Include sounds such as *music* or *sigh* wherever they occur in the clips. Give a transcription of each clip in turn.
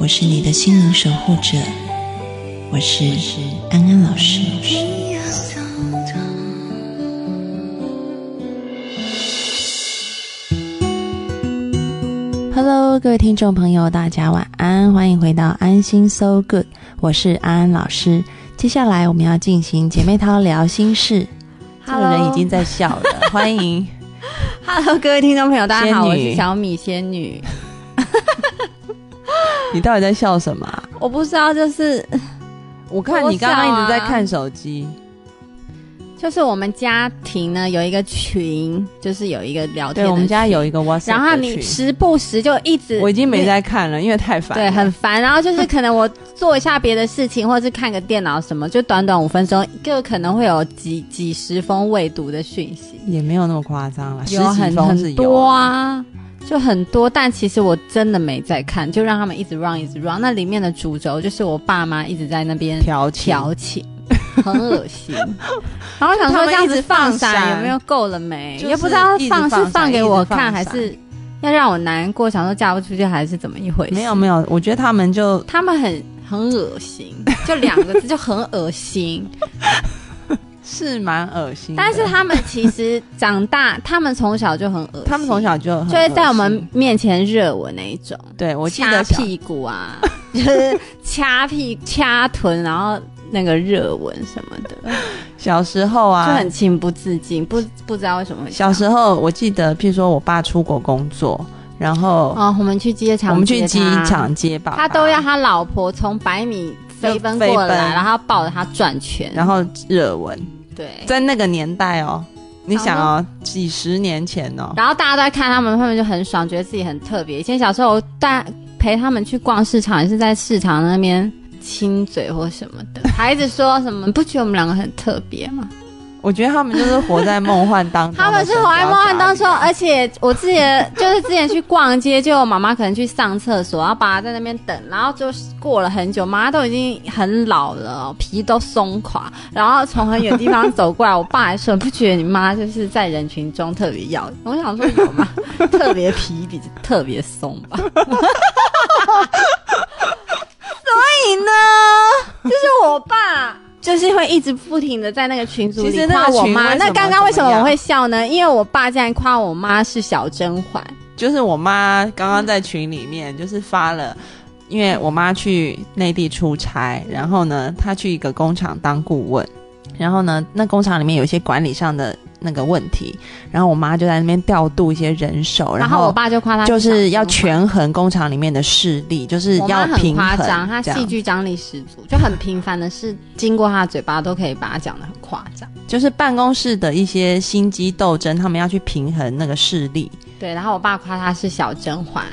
我是你的心灵守护者，我是安安老师。Hello，各位听众朋友，大家晚安，欢迎回到安心 So Good，我是安安老师。接下来我们要进行姐妹淘聊心事。这个人已经在笑了，欢迎。*laughs* Hello，各位听众朋友，大家好，我是小米仙女。你到底在笑什么啊、我不知道，就是我看你刚刚一直在看手机。就是我们家庭呢有一个群，就是有一个聊天对，我们家有一个 WhatsApp 然后你时不时就一直，我已经没在看了，因为太烦。对，很烦。然后就是可能我做一下别的事情，或者是看个电脑什么，就短短五分钟，就可能会有几几十封未读的讯息，也没有那么夸张了，十有几很很封是有多啊。就很多，但其实我真的没在看，就让他们一直 run 一直 run。那里面的主轴就是我爸妈一直在那边调情调情，很恶心。*laughs* 然后想说这样子放闪有没有够了没？就是也不知道放放是放给我看，还是要让我难过，想说嫁不出去，还是怎么一回事？没有没有，我觉得他们就他们很很恶心，就两个字就很恶心。*laughs* *laughs* 是蛮恶心的，但是他们其实长大，他们从小就很恶心，他们从小就很就会在我恶们面前热吻那一种。对我记得屁股啊，*laughs* 就是掐屁掐臀，然后那个热吻什么的，小时候啊就啊，很情不自禁，不不知道为什么小样。时候我记得，譬如说我爸出国工作，然后哦，我们去机场，我们去机，场接爸爸，他都要他老婆从百米飞奔过来，然后抱着他转圈，然后热吻，对。在那个年代哦，你想哦，几十年前哦，然后大家都在看他们，他们就很爽，觉得自己很特别。以前小时候，我带陪他们去逛市场，也是在市场那边亲嘴或什么的，孩子说什么，你不觉得我们两个很特别吗？我觉得他们就是活在梦幻当中他们是活在梦幻当中，而且我之前就是之前去逛街，就我妈妈可能去上厕所，然后爸爸在那边等，然后就过了很久，妈妈都已经很老了，皮都松垮，然后从很远地方走过来，我爸还说：“不觉得你妈就是在人群中特别耀眼？”我想说有吗？特别皮比特别松吧。*laughs* 所以呢，就是我爸。就是会一直不停的在那个群组里其实那个夸我妈。那刚刚为什么我会笑呢？因为我爸竟然夸我妈是小甄嬛。就是我妈刚刚在群里面就是发了，因为我妈去内地出差，然后呢，她去一个工厂当顾问，然后呢，那工厂里面有一些管理上的那个问题，然后我妈就在那边调度一些人手，然后我爸就夸他就是要权衡工厂里面的势力，就是要平衡夸张，她这样戏剧张力十足，就很平凡的事，经过他的嘴巴都可以把它讲的很夸张。就是办公室的一些心机斗争，他们要去平衡那个势力。对，然后我爸夸他是小甄嬛。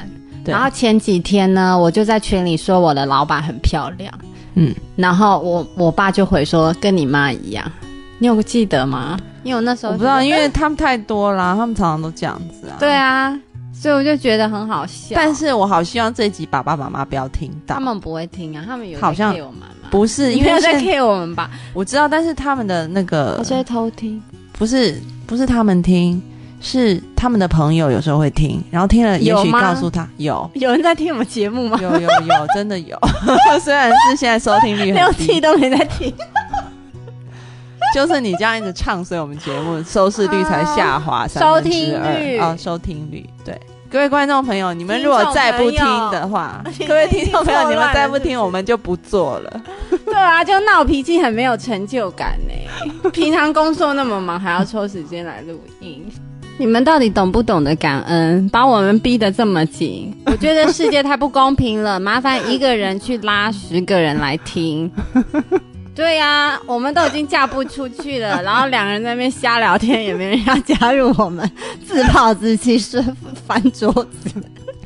然后前几天呢，我就在群里说我的老板很漂亮，嗯，然后我我爸就回说跟你妈一样，你有记得吗？因为我那时候我不知道，因为他们太多啦，他们常常都这样子啊。对啊，所以我就觉得很好笑。但是我好希望这一集爸爸妈妈不要听到。他们不会听啊，他们有好像我们吗？不是因为现 care 我们吧？我知道，但是他们的那个我在偷听。不是不是他们听，是他们的朋友有时候会听，然后听了也许告诉他有有人在听我们节目吗？有有有，*laughs* 真的有。*laughs* 虽然是现在收听率六很低，七都没在听。*laughs* 就是你这样一直唱，所以我们节目收视率才下滑收听二率哦，收听率对。各位观众朋友，你们如果再不听的话，各位听众朋友，你们再不听，我们就不做了。对啊，就闹脾气很没有成就感呢。平常工作那么忙，还要抽时间来录音。你们到底懂不懂得感恩？把我们逼得这么紧，*laughs* 我觉得世界太不公平了。麻烦一个人去拉十个人来听。*laughs* 对呀、我们都已经嫁不出去了，然后两个人在那边瞎聊天，也没人要加入我们，自暴自弃是翻桌子。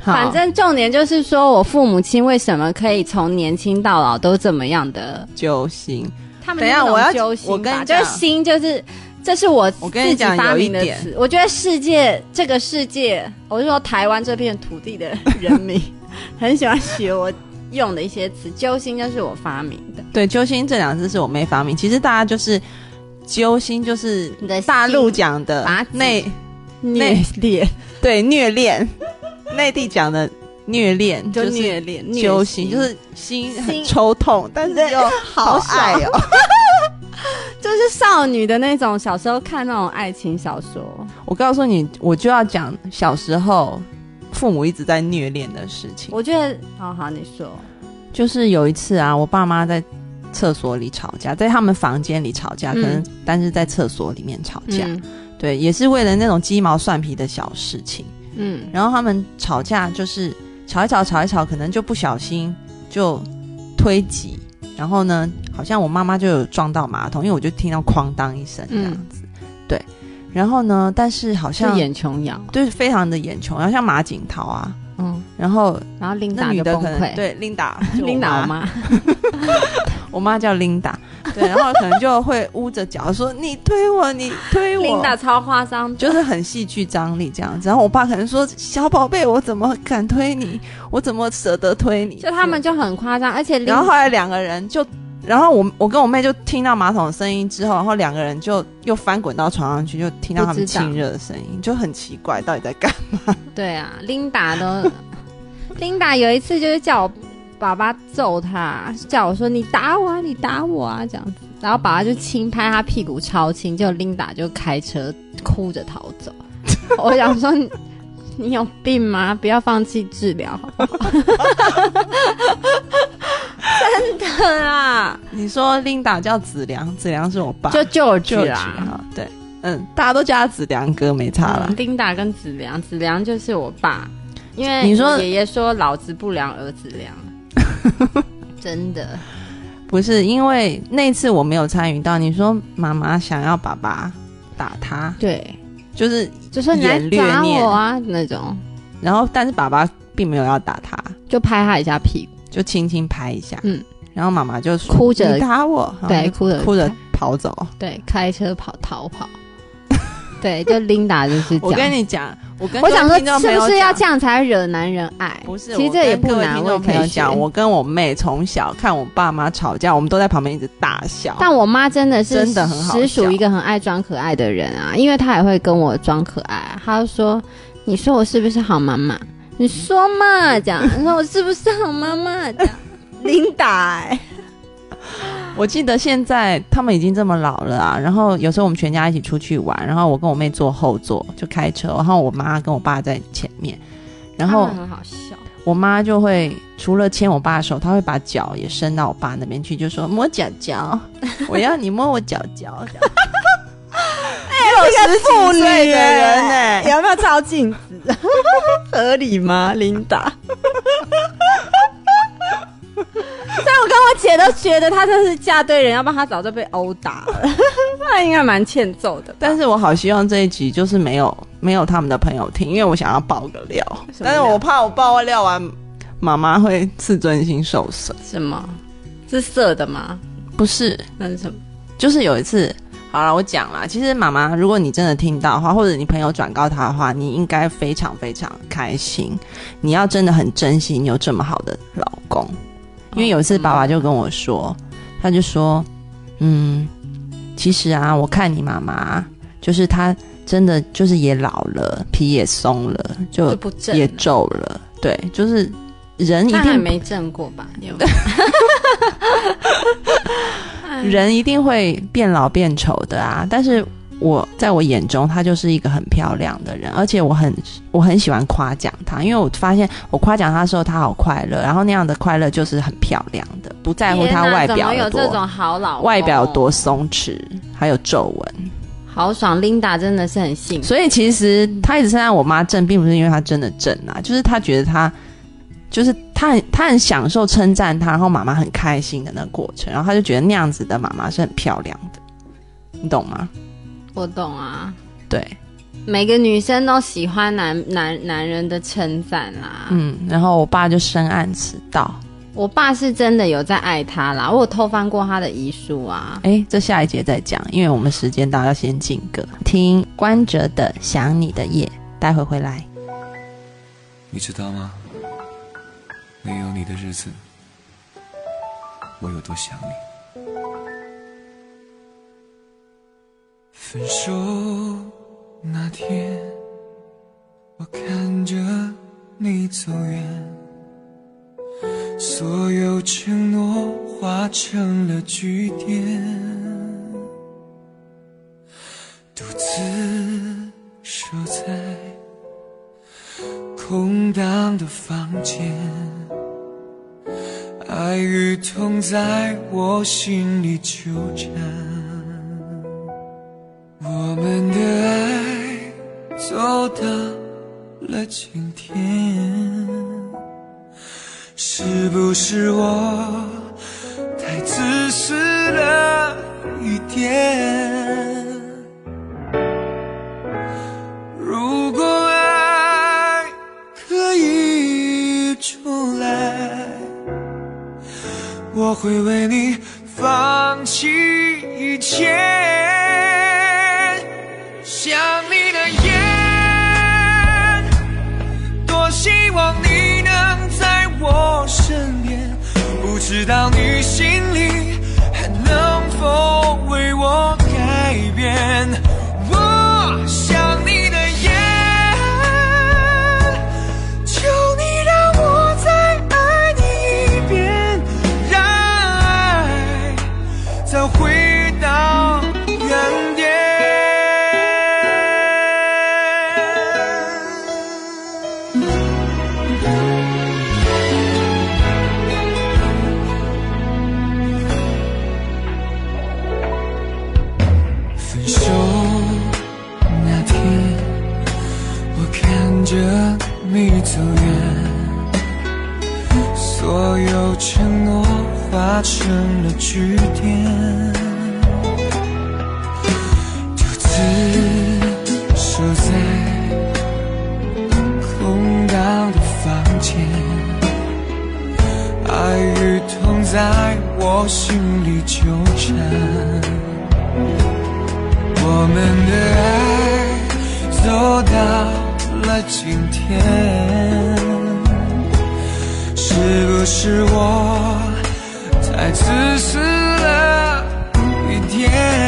反正重点就是说我父母亲为什么可以从年轻到老都这么样的？揪心。他们等一下我要揪心我跟你讲就心就是。这是我我跟你讲发明的有一点词，我觉得世界这个世界，我是说台湾这片土地的人民，*laughs* 很喜欢学我用的一些词。揪心就是我发明的，对，揪心这两个字是我妹发明。其实大家就是揪心，就是大陆讲的内虐恋 *laughs* 对虐恋，内地讲的虐恋就是虐恋，揪心，就是心很心抽痛，但是又好爱哦。*laughs* 就是少女的那种，小时候看那种爱情小说，我告诉你，我就要讲小时候父母一直在虐恋的事情。我觉得，好好你说，就是有一次啊，我爸妈在厕所里吵架，在他们房间里吵架，嗯。可能但是在厕所里面吵架，嗯。对，也是为了那种鸡毛蒜皮的小事情。嗯。然后他们吵架就是吵一吵，吵一吵，可能就不小心就推挤，然后呢，好像我妈妈就有撞到马桶，因为我就听到哐当一声这样子，对。然后呢，但是好是像眼琼瑶，就是非常的眼穷，然后像马景涛啊，嗯，然后然后琳那达就崩女的可能溃，对琳达，*laughs* 琳达我我妈，*laughs* 我妈叫琳达，对，然后可能就会捂着脚说你推我，你推我，琳达超夸张，就是很戏剧张力这样子。然后我爸可能说小宝贝，我怎么敢推你？我怎么舍得推你？就他们就很夸张，而且然后后来两个人就，然后我我跟我妹就听到马桶的声音之后，然后两个人就又翻滚到床上去，就听到他们亲热的声音，就很奇怪，到底在干嘛？*laughs* 对啊，*laughs* 琳达都，琳达有一次就是叫我爸爸揍他，叫我说你打我啊，你打我啊这样子，然后爸爸就轻拍他屁股超轻，就琳达就开车哭着逃走。*laughs* 我想说你你有病吗？不要放弃治疗好不好？*laughs* 真的啊，你说琳达叫子良，子良是我爸，就就啦。啊，对，嗯，大家都叫他子良哥，没差了。嗯琳达跟子良，子良就是我爸，因为你说爷爷说老子不良儿子良，*laughs* 真的。不是因为那次我没有参与到，你说妈妈想要爸爸打他，对，就是，就是你来打我啊那种，然后但是爸爸并没有要打他，就拍他一下屁股，就轻轻拍一下，嗯，然后妈妈就说哭着你打我，对，哭着哭着跑走。对，开车跑逃跑，*laughs* 对，就琳达就是这我。跟你讲，我跟我想说，是不是要这样才惹男人爱？不是，其实这也不难，我跟各位听我也可以众朋友讲，我跟我妹从小看我爸妈吵架，我们都在旁边一直大笑。但我妈真的是真的很好实属笑一个很爱装可爱的人啊，因为她也会跟我装可爱、啊。她就说：“你说我是不是好妈妈？你说嘛，这样。你说我是不是好妈妈？这样。*laughs* ”琳达、欸，*laughs* 我记得现在他们已经这么老了啊，然后有时候我们全家一起出去玩，然后我跟我妹坐后座就开车，然后我妈跟我爸在前面，然后很好笑。我妈就会除了牵我爸的手，她会把脚也伸到我爸那边去，就说摸脚脚，*laughs* 我要你摸我脚脚。*laughs* 哎，十几岁的人呢、有没有照镜子？合理吗，琳达？我姐都觉得她真是嫁对人，要不然她早就被殴打了。*laughs* 她应该蛮欠揍的，但是我好希望这一集就是没有没有他们的朋友听，因为我想要爆个料，料但是我怕我爆料完，妈妈会自尊心受损。什么？是色的吗？不是，那是什么？就是有一次，好了，我讲了。其实妈妈，如果你真的听到的话，或者你朋友转告她的话，你应该非常非常开心。你要真的很珍惜你有这么好的老公，因为有一次爸爸就跟我说，他就说，嗯，其实啊，我看你妈妈，就是她真的就是也老了，皮也松了，就就不正也了皱了。对，就是人一定没正过吧？*laughs* 人一定会变老变丑的啊，但是我在我眼中，她就是一个很漂亮的人，而且我很我很喜欢夸奖她，因为我发现我夸奖她的时候，她好快乐，然后那样的快乐就是很漂亮的，不在乎她外表有这多种好老外表有多松弛，还有皱纹。好爽。，Linda 真的是很幸福，所以其实她一直称赞我妈正，并不是因为她真的正啊，就是她觉得她。就是她很她很享受称赞她，然后妈妈很开心的那个过程，然后她就觉得那样子的妈妈是很漂亮的，你懂吗？我懂啊。对，每个女生都喜欢男男男人的称赞啦。嗯，然后我爸就深谙此道。我爸是真的有在爱他啦，我有偷翻过他的遗书啊。哎，这下一节再讲，因为我们时间到，要先进歌，听关喆的《想你的夜》，待会回来。你知道吗？没有你的日子，我有多想你。分手那天，我看着你走远，所有承诺化成了句点，独自守在空荡的房间，爱与痛在我心里纠缠。情我心里纠缠。我们的爱走到了今天，是不是我太自私了一点？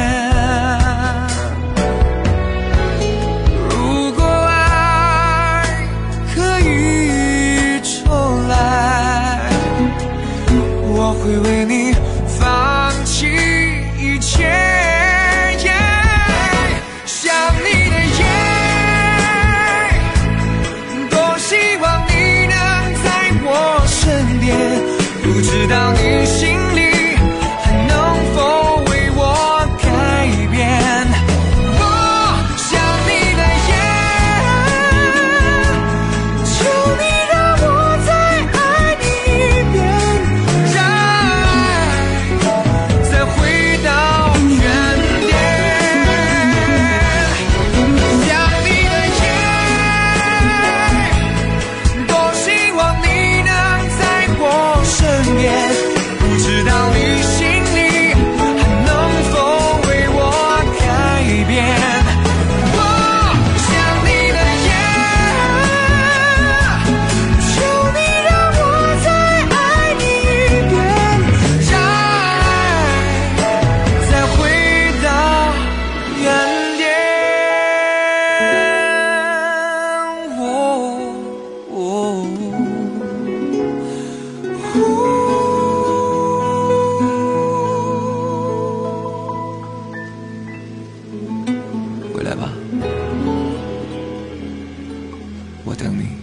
我等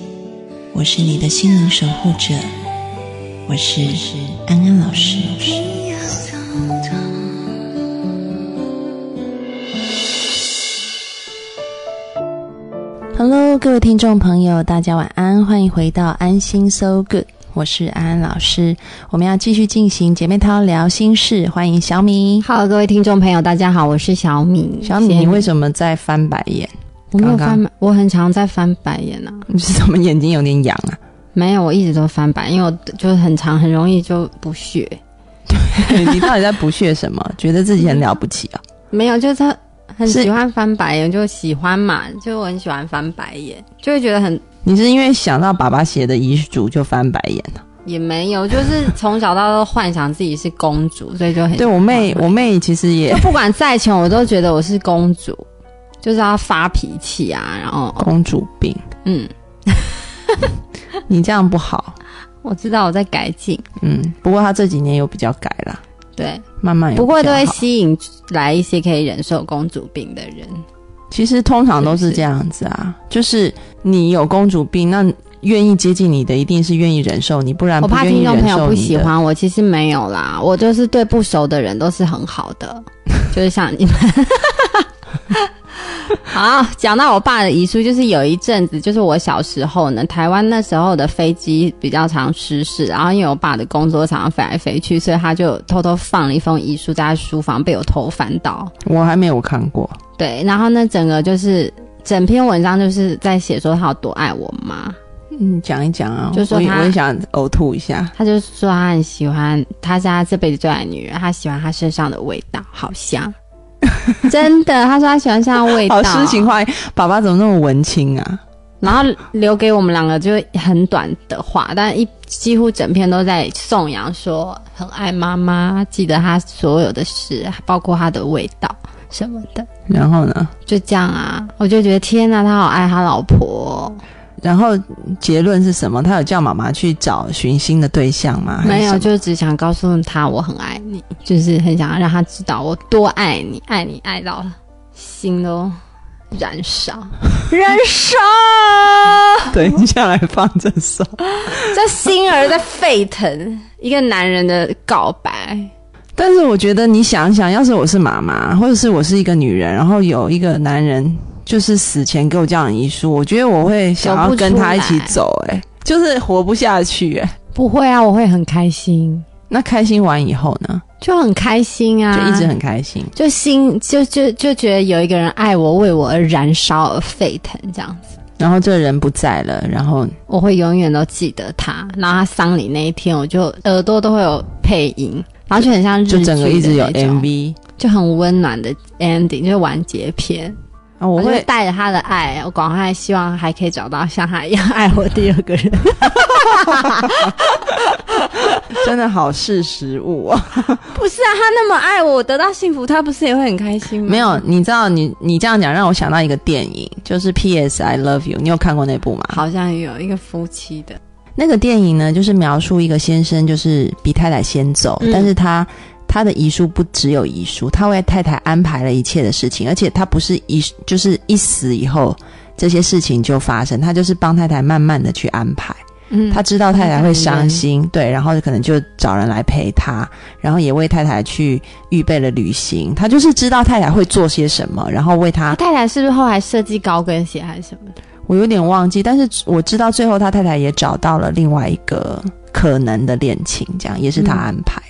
我是你的心灵守护者，我是安安老师。Hello，各位听众朋友，大家晚安，欢迎回到安心 So Good，我是安安老师。我们要继续进行姐妹淘聊心事，欢迎小米。Hello，各位听众朋友，大家好，我是小米。小米，你为什么在翻白眼？我没有刚刚翻，我很常在翻白眼啊。你是怎么眼睛有点痒啊？没有，我一直都翻白，因为我就是很常，很容易就不屑。*laughs* 你到底在不屑什么？*laughs* 觉得自己很了不起啊？没有，就是他很喜欢翻白眼，就喜欢嘛，就我很喜欢翻白眼，就会觉得很你是因为想到爸爸写的遗嘱就翻白眼了？也没有，就是从小到大都幻想自己是公主，所以就很对我妹，我妹其实也就不管再穷，我都觉得我是公主，就是要发脾气啊，然后公主病，嗯，*laughs* 你这样不好。我知道我在改进，嗯，不过他这几年有比较改啦，对，慢慢有不过都会吸引来一些可以忍受公主病的人。其实通常都是这样子啊，就是你有公主病，那愿意接近你的一定是愿意忍受你，不然我怕听众朋友不。喜欢我，其实没有啦，我就是对不熟的人都是很好的，*laughs* 就是像你们。*laughs* 好，讲到我爸的遗书，就是有一阵子，就是我小时候呢，台湾那时候的飞机比较常失事，然后因为我爸的工作常常飞来飞去，所以他就偷偷放了一封遗书在他书房，被我偷翻到。我还没有看过，对，然后呢，整个就是整篇文章就是在写说他有多爱我妈，嗯，讲一讲啊，就说她我也想呕吐一下。他就说他很喜欢，他是他这辈子最爱的女人，他喜欢她身上的味道，好香。*laughs* 真的，他说他喜欢身上的味道，好诗情画意，爸爸怎么那么文青啊？然后留给我们两个就很短的话，但一几乎整篇都在颂扬说很爱妈妈，记得她所有的事，包括她的味道什么的，然后呢？就这样啊，我就觉得天哪，他好爱他老婆哦、然后结论是什么？他有叫妈妈去找寻新的对象吗？没有，就只想告诉他我很爱你，就是很想让他知道我多爱你，爱你爱到心都燃烧，燃烧，等一下来放这首。*laughs* 这心儿在沸腾，一个男人的告白，但是我觉得你想想，要是我是妈妈，或者是我是一个女人，然后有一个男人就是死前给我这样的遗书，我觉得我会想要跟他一起走、哎，就是活不下去、哎。不会啊，我会很开心，那开心完以后呢，就很开心啊，就一直很开心。就心就就就觉得有一个人爱我，为我而燃烧而沸腾这样子。然后这个人不在了，然后我会永远都记得他。然后他丧礼那一天，我就耳朵都会有配音，然后就很像日剧就整个一直有 MV。就很温暖的 ending，就是完结篇。啊，我我会会带着他的爱，我广还希望还可以找到像他一样爱我第二个人。*laughs* 真的好识时务哦。*laughs* 不是啊，他那么爱我，我得到幸福，他不是也会很开心吗？没有，你知道你你这样讲让我想到一个电影，就是 P.S. I Love You，你有看过那部吗？好像有一个夫妻的，那个电影呢，就是描述一个先生，就是比太太先走，嗯但是他他的遗书不只有遗书，他为太太安排了一切的事情，而且他不是一就是一死以后这些事情就发生，他就是帮太太慢慢的去安排。嗯他知道太太会伤心，对，然后可能就找人来陪他，然后也为太太去预备了旅行。他就是知道太太会做些什么，然后为他他太太是不是后来设计高跟鞋还是什么的？我有点忘记，但是我知道最后他太太也找到了另外一个可能的恋情，这样也是他安排的。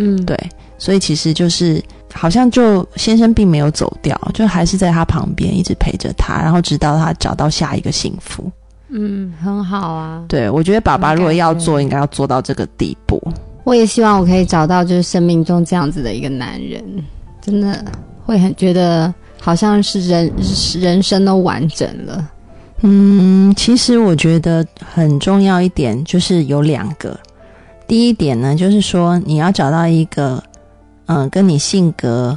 嗯，对，所以其实就是好像就先生并没有走掉，就还是在他旁边一直陪着他，然后直到他找到下一个幸福。嗯，很好啊。对我觉得爸爸如果要做，应该要做到这个地步。我也希望我可以找到就是生命中这样子的一个男人，真的会很觉得好像是人人生都完整了。嗯，其实我觉得很重要一点就是有两个。第一点呢，就是说你要找到一个，嗯、跟你性格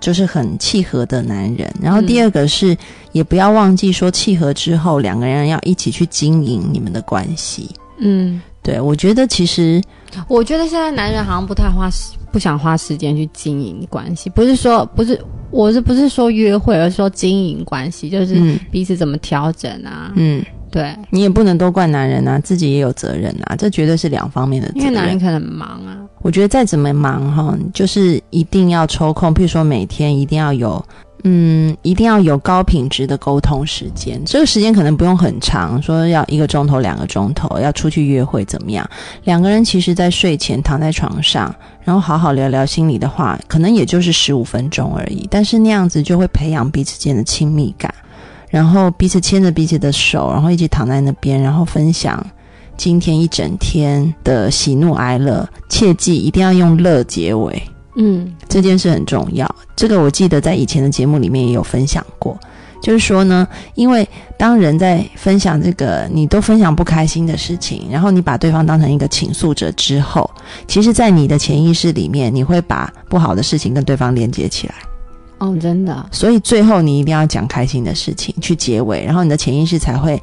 就是很契合的男人。然后第二个是，也不要忘记说契合之后，两个人要一起去经营你们的关系。嗯，对我觉得其实我觉得现在男人好像不太花时，不想花时间去经营关系，不是说不是，我是不是说约会，而是说经营关系，就是嗯彼此怎么调整啊？嗯，对，你也不能都怪男人啊，自己也有责任啊，这绝对是两方面的责任。因为男人可能很忙啊。我觉得再怎么忙哈，就是一定要抽空，譬如说每天一定要有，嗯，一定要有高品质的沟通时间。这个时间可能不用很长，说要一个钟头、两个钟头，要出去约会怎么样？两个人其实在睡前躺在床上，然后好好聊聊心里的话，可能也就是十五分钟而已，但是那样子就会培养彼此间的亲密感，然后彼此牵着彼此的手，然后一起躺在那边，然后分享。今天一整天的喜怒哀乐，切记一定要用乐结尾，嗯，这件事很重要。这个我记得在以前的节目里面也有分享过，就是说呢，因为当人在分享这个你都分享不开心的事情，然后你把对方当成一个倾诉者之后，其实，在你的潜意识里面，你会把不好的事情跟对方连接起来。哦，真的，所以最后你一定要讲开心的事情去结尾，然后你的潜意识才会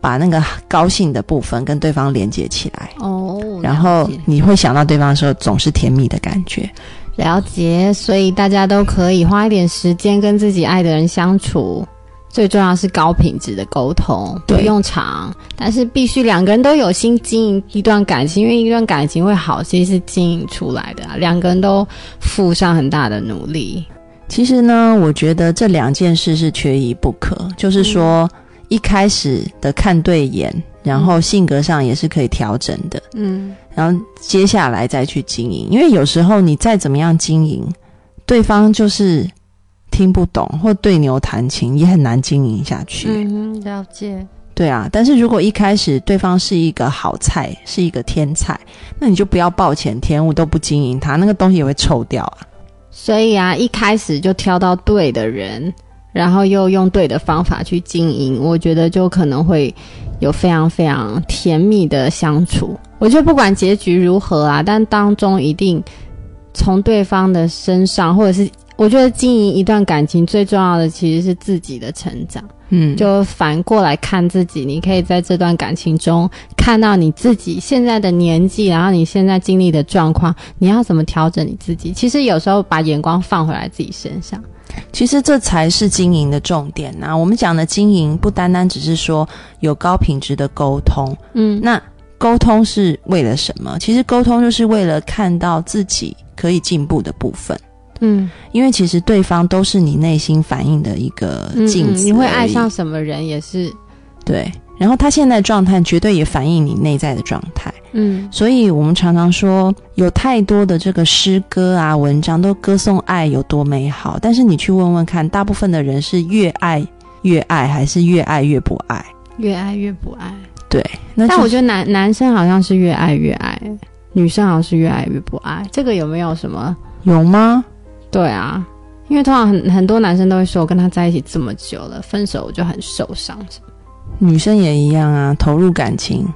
把那个高兴的部分跟对方连接起来。哦，然后你会想到对方的时候，总是甜蜜的感觉。了解，所以大家都可以花一点时间跟自己爱的人相处。最重要是高品质的沟通，不用长，但是必须两个人都有心经营一段感情，因为一段感情会好，其实是经营出来的、啊，两个人都付上很大的努力。其实呢，我觉得这两件事是缺一不可，就是说、一开始的看对眼，然后性格上也是可以调整的，嗯，然后接下来再去经营。因为有时候你再怎么样经营，对方就是听不懂或对牛弹琴，也很难经营下去。嗯，了解。对啊，但是如果一开始对方是一个好菜，是一个天菜，那你就不要暴殄天物，都不经营它，那个东西也会臭掉啊。所以啊，一开始就挑到对的人，然后又用对的方法去经营，我觉得就可能会有非常非常甜蜜的相处。我觉得不管结局如何啊，但当中一定从对方的身上，或者是我觉得经营一段感情最重要的其实是自己的成长。嗯，就反过来看自己，你可以在这段感情中看到你自己现在的年纪，然后你现在经历的状况，你要怎么调整你自己。其实有时候把眼光放回来自己身上，其实这才是经营的重点呐、我们讲的经营，不单单只是说有高品质的沟通，嗯，那沟通是为了什么？其实沟通就是为了看到自己可以进步的部分。嗯因为其实对方都是你内心反应的一个嗯镜子、嗯你会爱上什么人也是，对，然后他现在状态绝对也反映你内在的状态。嗯所以我们常常说，有太多的这个诗歌啊、文章都歌颂爱有多美好，但是你去问问看，大部分的人是越爱越爱，还是越爱越不爱？越爱越不爱。对，那但我觉得男男生好像是越爱越爱，女生好像是越爱越不爱。这个有没有什么？有吗？对啊，因为通常很很多男生都会说，我跟他在一起这么久了，分手我就很受伤。女生也一样啊，投入感情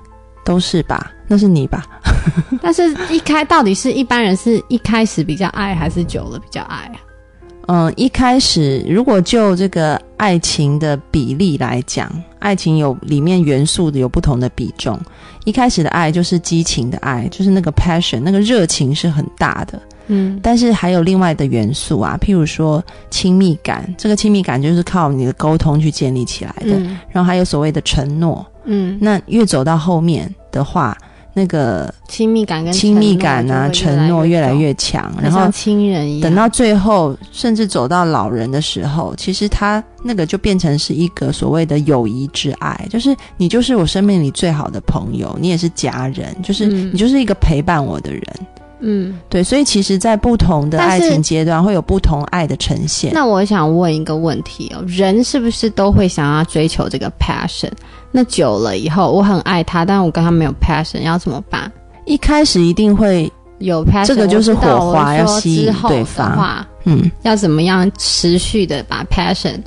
都是吧？那是你吧？*laughs* 但是一开到底是一般人是一开始比较爱，还是久了比较爱啊？嗯，一开始如果就这个爱情的比例来讲，爱情有里面元素的有不同的比重。一开始的爱就是激情的爱，就是那个 passion，那个热情是很大的。嗯但是还有另外的元素啊，譬如说亲密感，这个亲密感就是靠你的沟通去建立起来的。嗯然后还有所谓的承诺，嗯，那越走到后面的话，那个亲密感跟亲密感啊、承承诺越来越强，然后亲人一样。等到最后，甚至走到老人的时候，其实他那个就变成是一个所谓的友谊之爱，就是你就是我生命里最好的朋友，你也是家人，就是、嗯你就是一个陪伴我的人。嗯，对，所以其实，在不同的爱情阶段，会有不同爱的呈现。那我想问一个问题哦，人是不是都会想要追求这个 passion？那久了以后，我很爱他，但我跟他没有 passion，要怎么办？一开始一定会，有 passion，这个就是火花要吸引之后的对方话，嗯，要怎么样持续的把 passion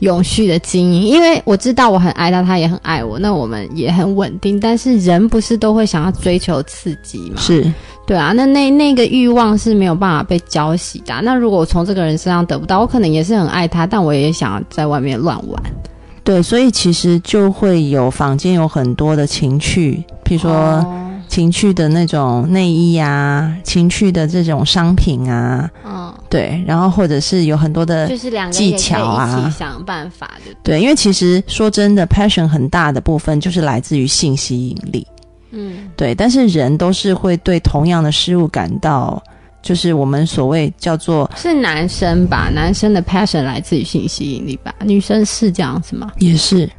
永续的经营，因为我知道我很爱他，他也很爱我，那我们也很稳定。但是人不是都会想要追求刺激吗？是对啊，那那那个欲望是没有办法被浇熄的啊、那如果我从这个人身上得不到，我可能也是很爱他，但我也想要在外面乱玩。对，所以其实就会有坊间有很多的情趣，譬如说哦情趣的那种内衣啊，情趣的这种商品啊，嗯，对，然后或者是有很多的就是两个技巧啊一起想办法的。对，因为其实说真的，passion 很大的部分就是来自于性吸引力。嗯，对，但是人都是会对同样的事物感到，就是我们所谓叫做是男生吧？男生的 passion 来自于性吸引力吧？女生是这样子吗？也是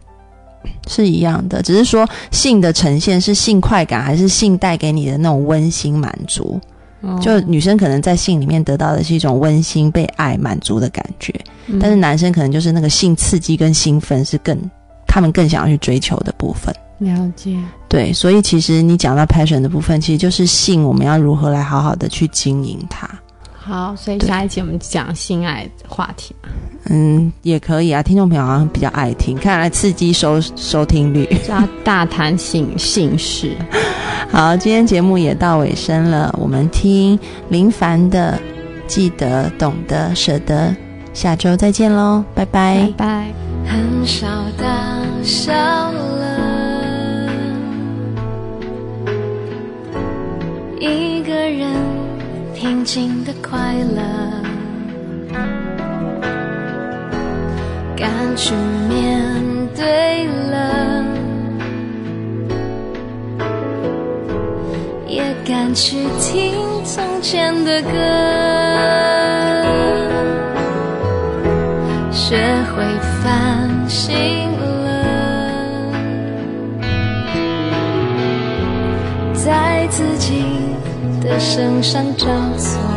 是一样的，只是说性的呈现是性快感，还是性带给你的那种温馨满足。哦就女生可能在性里面得到的是一种温馨、被爱、满足的感觉，嗯但是男生可能就是那个性刺激跟兴奋是更他们更想要去追求的部分。了解。对，所以其实你讲到 passion 的部分，其实就是性，我们要如何来好好的去经营它。好，所以下一期我们讲性爱的话题嘛，嗯，也可以啊，听众朋友好像比较爱听，看来刺激收收听率。就要大谈性性事。*laughs* 好，今天节目也到尾声了，我们听林凡的《记得、懂得、舍得》，下周再见喽，拜拜拜拜。很少大笑了，一个人平静的快乐，敢去面对了，也敢去听从前的歌。学会反省的身上找错。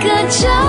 个角